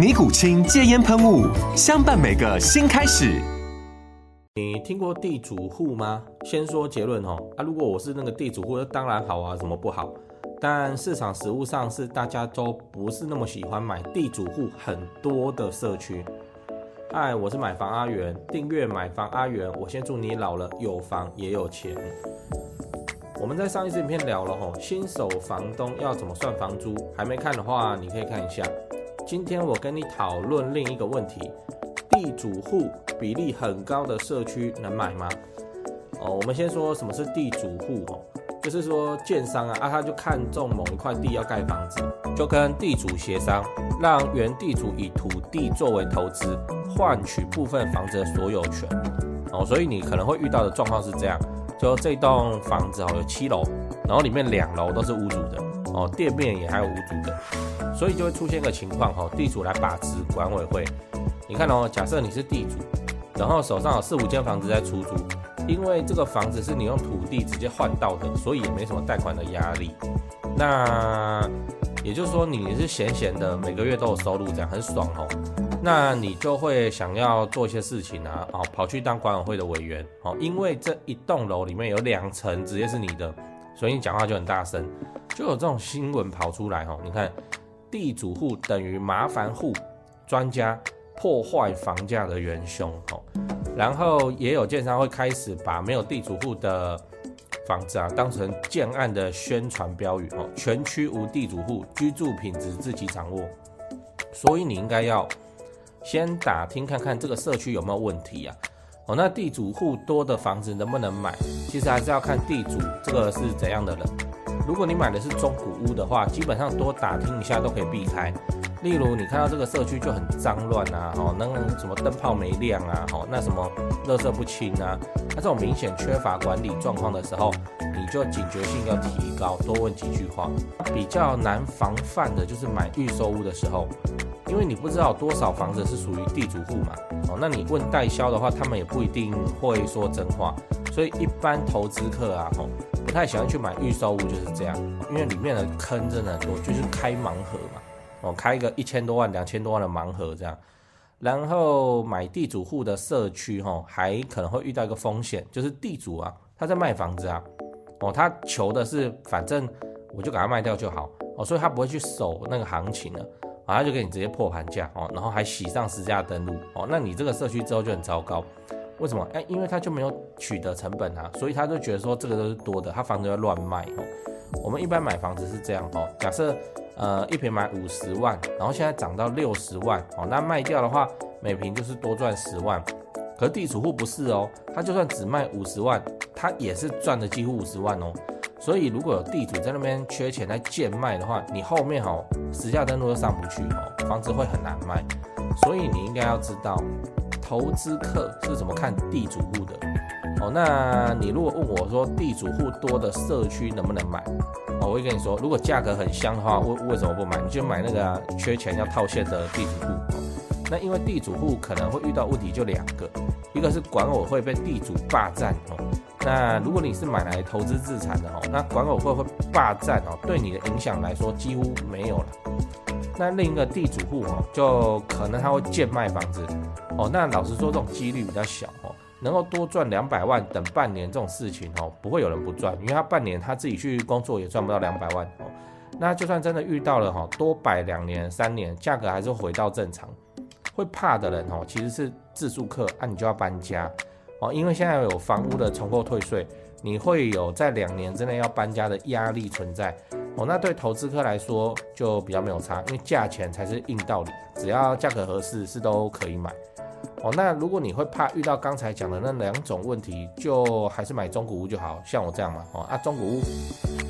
尼古清戒烟喷雾，相伴每个新开始。你听过地主户吗？先说结论哦。啊，如果我是那个地主户，当然好啊，怎么不好？但市场实物上是大家都不是那么喜欢买地主户很多的社区。嗨，我是买房阿元，订阅买房阿元，我先祝你老了有房也有钱。我们在上一次影片聊了吼，新手房东要怎么算房租？还没看的话，你可以看一下。今天我跟你讨论另一个问题：地主户比例很高的社区能买吗？哦，我们先说什么是地主户哦，就是说建商啊，啊他就看中某一块地要盖房子，就跟地主协商，让原地主以土地作为投资，换取部分房子的所有权。哦，所以你可能会遇到的状况是这样：就这栋房子哦有七楼，然后里面两楼都是屋主的，哦店面也还有屋主的。所以就会出现一个情况哈，地主来把持管委会。你看哦，假设你是地主，然后手上有四五间房子在出租，因为这个房子是你用土地直接换到的，所以也没什么贷款的压力。那也就是说你是闲闲的，每个月都有收入，这样很爽哦。那你就会想要做一些事情啊，哦，跑去当管委会的委员哦，因为这一栋楼里面有两层直接是你的，所以你讲话就很大声，就有这种新闻跑出来哦。你看。地主户等于麻烦户，专家破坏房价的元凶哦。然后也有建商会开始把没有地主户的房子啊当成建案的宣传标语哦，全区无地主户，居住品质自己掌握。所以你应该要先打听看看这个社区有没有问题啊。哦，那地主户多的房子能不能买？其实还是要看地主这个是怎样的人。如果你买的是中古屋的话，基本上多打听一下都可以避开。例如，你看到这个社区就很脏乱啊，哦，那什么灯泡没亮啊，哦，那什么垃圾不清啊，那这种明显缺乏管理状况的时候，你就警觉性要提高，多问几句话。比较难防范的就是买预售屋的时候，因为你不知道多少房子是属于地主户嘛，哦，那你问代销的话，他们也不一定会说真话，所以一般投资客啊，吼。不太喜欢去买预售屋，就是这样，因为里面的坑真的很多，就是开盲盒嘛，哦，开一个一千多万、两千多万的盲盒这样。然后买地主户的社区，哈，还可能会遇到一个风险，就是地主啊，他在卖房子啊，哦，他求的是反正我就给他卖掉就好，哦，所以他不会去守那个行情了，啊，他就给你直接破盘价，哦，然后还洗上实价登录，哦，那你这个社区之后就很糟糕。为什么？哎，因为他就没有取得成本啊，所以他就觉得说这个都是多的，他房子要乱卖哦。我们一般买房子是这样哦，假设呃一平买五十万，然后现在涨到六十万哦，那卖掉的话每平就是多赚十万。可是地主户不是哦，他就算只卖五十万，他也是赚的几乎五十万哦。所以如果有地主在那边缺钱来贱卖的话，你后面哦实价登录又上不去哦，房子会很难卖。所以你应该要知道。投资客是怎么看地主户的？哦，那你如果问我说地主户多的社区能不能买？哦，我会跟你说，如果价格很香的话，为为什么不买？你就买那个、缺钱要套现的地主户。哦，那因为地主户可能会遇到问题就两个，一个是管委会被地主霸占哦。那如果你是买来投资自产的哦，那管委会会霸占哦，对你的影响来说几乎没有了。那另一个地主户哦，就可能他会贱卖房子。哦，那老实说，这种几率比较小哦，能够多赚两百万等半年这种事情哦，不会有人不赚，因为他半年他自己去工作也赚不到两百万哦。那就算真的遇到了哈，多摆两年三年，价格还是回到正常。会怕的人哦，其实是自住客，那、啊、你就要搬家，哦，因为现在有房屋的重购退税，你会有在两年之内要搬家的压力存在。哦，那对投资客来说就比较没有差，因为价钱才是硬道理，只要价格合适是都可以买。哦，那如果你会怕遇到刚才讲的那两种问题，就还是买中古屋就好，像我这样嘛。哦啊，中古屋，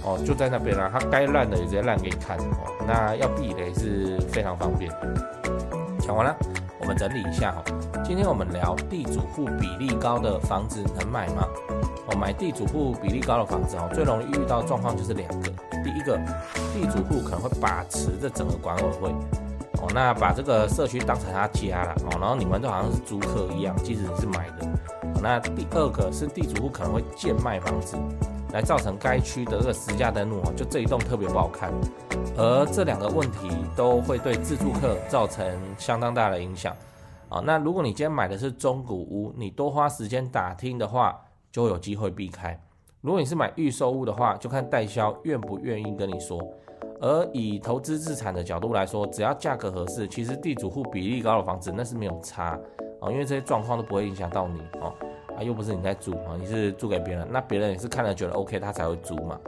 哦就在那边啦，它该烂的也直接烂给你看。哦，那要避雷是非常方便。讲完了，我们整理一下哈。今天我们聊地主户比例高的房子能买吗？哦，买地主户比例高的房子哦，最容易遇到状况就是两个。第一个，地主户可能会把持着整个管委会。哦，那把这个社区当成他家了哦，然后你们都好像是租客一样，即使你是买的。那第二个是地主户可能会贱卖房子，来造成该区的这个实价登录哦，就这一栋特别不好看。而这两个问题都会对自住客造成相当大的影响。哦，那如果你今天买的是中古屋，你多花时间打听的话，就会有机会避开。如果你是买预售屋的话，就看代销愿不愿意跟你说。而以投资自产的角度来说，只要价格合适，其实地主户比例高的房子那是没有差哦，因为这些状况都不会影响到你哦，啊又不是你在租啊，你是租给别人，那别人也是看了觉得 OK，他才会租嘛。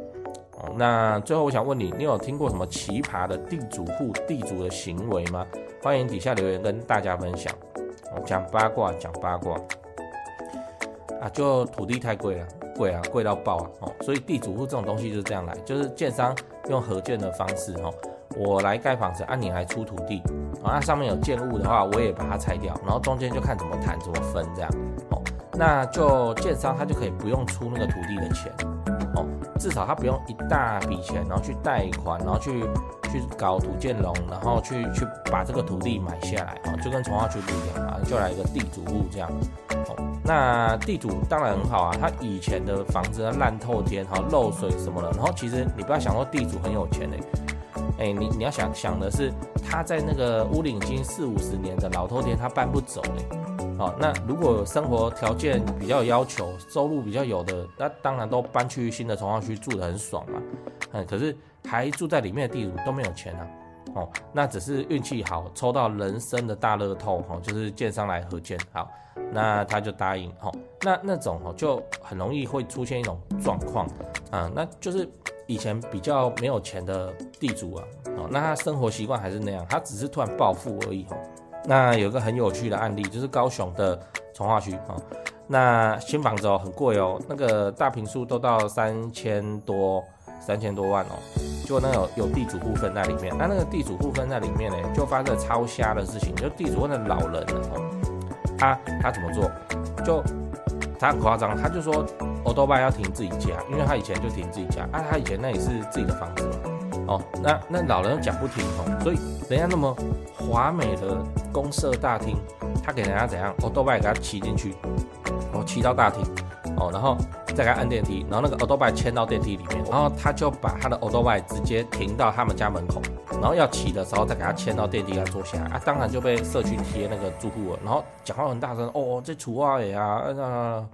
哦，那最后我想问你，你有听过什么奇葩的地主户地主的行为吗？欢迎底下留言跟大家分享。哦，讲八卦讲八卦啊，就土地太贵了。贵啊，贵到爆啊！哦，所以地主户这种东西就是这样来，就是建商用合建的方式，哦，我来盖房子，按你来出土地，啊，上面有建物的话，我也把它拆掉，然后中间就看怎么谈怎么分这样，哦，那就建商他就可以不用出那个土地的钱，哦，至少他不用一大笔钱，然后去贷款，然后去去搞土建龙，然后去去把这个土地买下来，哦，就跟从化区不一样啊，就来一个地主户这样，哦。那地主当然很好啊，他以前的房子烂透天，哈，漏水什么的。然后其实你不要想说地主很有钱嘞，哎，你你要想想的是他在那个屋龄已经四五十年的老透天，他搬不走嘞。好，那如果生活条件比较要求，收入比较有的，那当然都搬去新的从化区住得很爽嘛。嗯，可是还住在里面的地主都没有钱啊。哦，那只是运气好，抽到人生的大乐透，哈，就是建商来合建，好。那他就答应哦，那那种哦就很容易会出现一种状况啊，那就是以前比较没有钱的地主啊，哦，那他生活习惯还是那样，他只是突然暴富而已哦。那有一个很有趣的案例，就是高雄的重划区啊，那新房子哦很贵哦，那个大平数都到三千多三千多万哦，就那有有地主部分在里面，那那个地主部分在里面呢，就发生超瞎的事情，就地主问的老人哦。他他怎么做？就他很夸张，他就说欧多拜要停自己家，因为他以前就停自己家啊，他以前那也是自己的房子嘛。哦，那那老人讲不停哦，所以人家那么华美的公社大厅，他给人家怎样？欧多拜给他骑进去，哦，骑到大厅，哦，然后再给他按电梯，然后那个欧多拜牵到电梯里面，然后他就把他的欧多拜直接停到他们家门口。然后要骑的时候再给他牵到电梯，来坐下来啊，当然就被社区贴那个住户了。然后讲话很大声，哦，这除啊也啊，啊，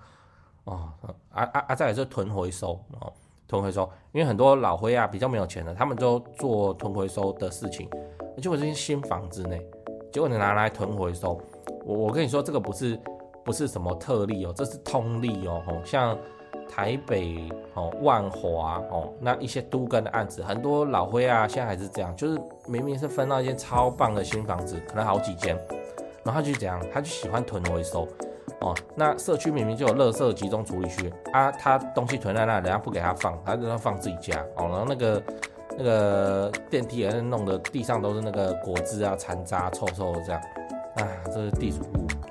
哦，啊啊啊，再来是囤回收哦，囤回收，因为很多老灰啊比较没有钱的，他们都做囤回收的事情。结果这些新房子呢，结果你拿来囤回收，我我跟你说这个不是不是什么特例哦，这是通例哦，像。台北哦，万华哦，那一些都更的案子，很多老灰啊，现在还是这样，就是明明是分到一间超棒的新房子，可能好几间，然后就这样，他就喜欢囤回收哦。那社区明明就有垃圾集中处理区啊，他东西囤在那，人家不给他放，他就要放自己家哦。然后那个那个电梯也是弄得地上都是那个果汁啊、残渣、臭臭的这样，啊，这是地主。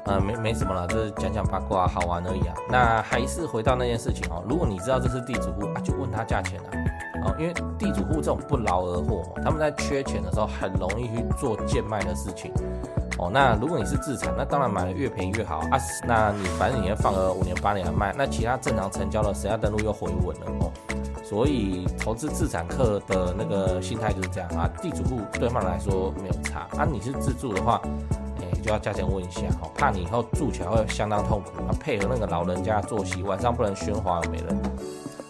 呃，没没什么了，就是讲讲八卦，好玩而已啊。那还是回到那件事情哦。如果你知道这是地主户啊，就问他价钱啊。哦，因为地主户这种不劳而获，他们在缺钱的时候很容易去做贱卖的事情。哦，那如果你是自产，那当然买的越便宜越好啊。那你反正你要放个五年八年来卖，那其他正常成交的实价登录又回稳了哦。所以投资自产客的那个心态就是这样啊。地主户对他们来说没有差啊。你是自住的话。就要价钱问一下，哈，怕你以后住起来会相当痛苦啊。配合那个老人家作息，晚上不能喧哗没人。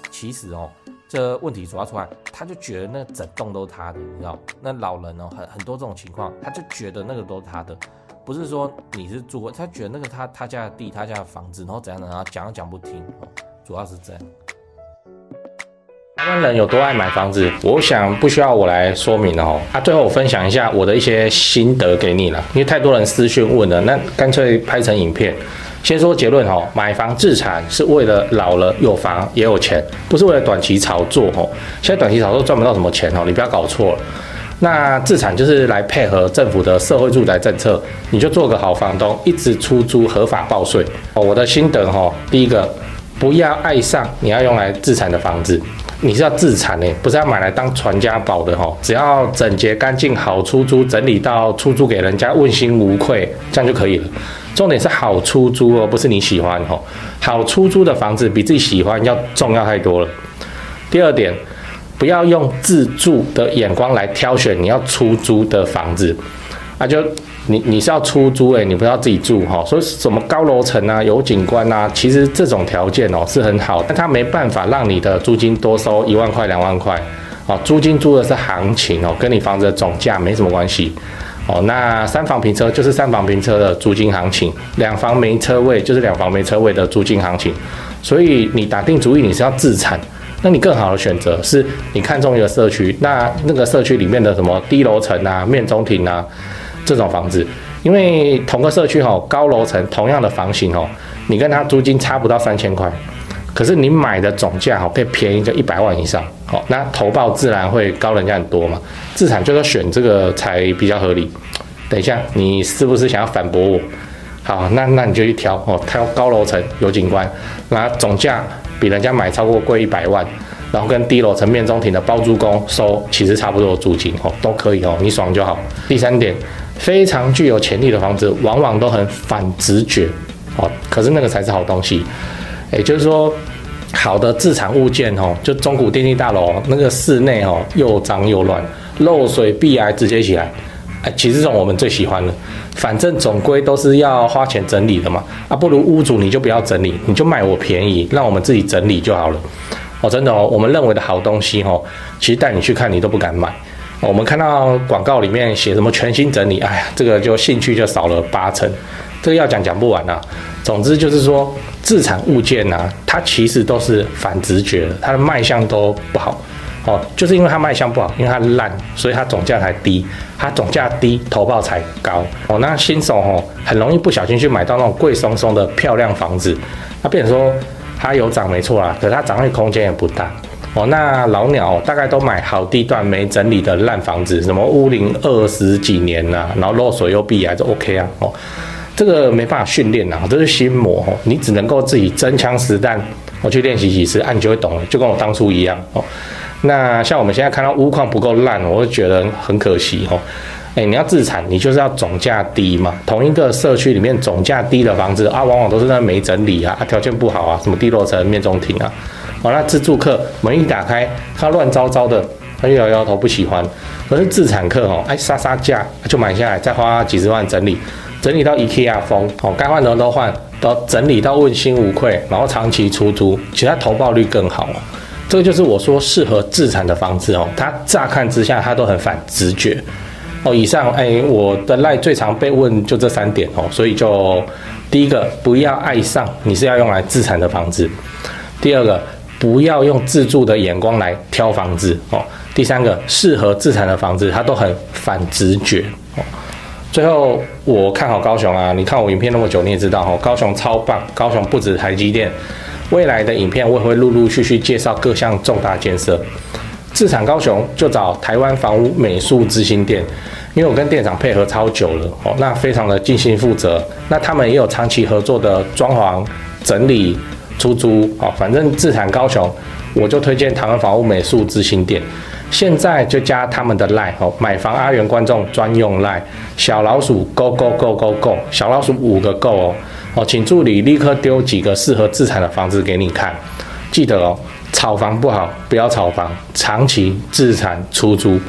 其实哦，这问题主要出来，他就觉得那整栋都是他的，你知道？那老人哦，很很多这种情况，他就觉得那个都是他的。不是说你是住过，他觉得那个他他家的地，他家的房子，然后怎样的，然后讲都讲不听，主要是这样。台湾人有多爱买房子，我想不需要我来说明了哦。啊，最后我分享一下我的一些心得给你了，因为太多人私讯问了，那干脆拍成影片。先说结论哦，买房自产是为了老了有房也有钱，不是为了短期炒作哦。现在短期炒作赚不到什么钱哦，你不要搞错了。那自产就是来配合政府的社会住宅政策，你就做个好房东，一直出租合法报税哦。我的心得哈，第一个，不要爱上你要用来自产的房子，你是要自产呢，不是要买来当传家宝的哈。只要整洁干净，好出租，整理到出租给人家问心无愧，这样就可以了。重点是好出租哦，不是你喜欢哦。好出租的房子比自己喜欢要重要太多了。第二点。不要用自住的眼光来挑选你要出租的房子，啊就，你你是要出租诶，你不要自己住哈。所以什么高楼层啊，有景观啊，其实这种条件哦是很好，但它没办法让你的租金多收一万块两万块哦。租金租的是行情哦，跟你房子的总价没什么关系哦。那三房平车就是三房平车的租金行情，两房没车位就是两房没车位的租金行情。所以你打定主意你是要自产。那你更好的选择是你看中一个社区，那那个社区里面的什么低楼层啊、面中庭啊这种房子，因为同个社区哈，高楼层同样的房型哦，你跟他租金差不到三千块，可是你买的总价哈可以便宜个一百万以上，好，那投报自然会高人家很多嘛，资产就是选这个才比较合理。等一下，你是不是想要反驳我？好，那那你就去挑哦，挑高楼层有景观，那总价。比人家买超过贵一百万，然后跟低楼层面中庭的包租公收其实差不多租金哦，都可以哦，你爽就好。第三点，非常具有潜力的房子，往往都很反直觉哦，可是那个才是好东西。也就是说，好的自产物件哦，就中古电梯大楼那个室内哦，又脏又乱，漏水壁癌直接起来。哎，其实这种我们最喜欢的，反正总归都是要花钱整理的嘛，啊，不如屋主你就不要整理，你就卖我便宜，让我们自己整理就好了。哦，真的哦，我们认为的好东西哦，其实带你去看你都不敢买。我们看到广告里面写什么全新整理，哎呀，这个就兴趣就少了八成，这个要讲讲不完啊。总之就是说，自产物件啊，它其实都是反直觉的，它的卖相都不好。哦，就是因为它卖相不好，因为它烂，所以它总价才低。它总价低，投报才高。哦，那新手哦，很容易不小心去买到那种贵松松的漂亮房子。那变成说它有涨没错啦，可是它涨的空间也不大。哦，那老鸟大概都买好地段没整理的烂房子，什么屋龄二十几年呐、啊，然后漏水又壁癌就 OK 啊。哦，这个没办法训练呐，这是心魔。哦，你只能够自己真枪实弹，我去练习几次，啊，你就会懂了，就跟我当初一样。哦。那像我们现在看到屋况不够烂，我会觉得很可惜哦。哎，你要自产，你就是要总价低嘛。同一个社区里面总价低的房子啊，往往都是那没整理啊，啊条件不好啊，什么低楼层、面中庭啊。哦，那自住客门一打开，他乱糟糟的，他就摇摇头不喜欢。可是自产客哦，哎杀杀价就买下来，再花几十万整理，整理到 IKEA 风哦，该换的都换，都整理到问心无愧，然后长期出租，其他投报率更好。这个就是我说适合自产的房子哦，它乍看之下它都很反直觉哦。以上哎，我的赖最常被问就这三点哦，所以就第一个不要爱上你是要用来自产的房子，第二个不要用自住的眼光来挑房子哦，第三个适合自产的房子它都很反直觉哦。最后我看好高雄啊，你看我影片那么久你也知道哦，高雄超棒，高雄不止台积电。未来的影片我也会陆陆续续介绍各项重大建设。自产高雄就找台湾房屋美术之星店，因为我跟店长配合超久了哦，那非常的尽心负责。那他们也有长期合作的装潢、整理、出租哦，反正自产高雄，我就推荐台湾房屋美术之星店。现在就加他们的赖哦，买房阿元观众专用赖，小老鼠 Go Go Go Go Go，小老鼠五个 Go 哦。哦，请助理立刻丢几个适合自产的房子给你看。记得哦，炒房不好，不要炒房，长期自产出租，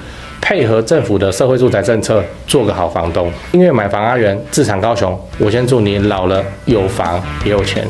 配合政府的社会住宅政策，做个好房东。因为买房阿元，自产高雄，我先祝你老了有房也有钱。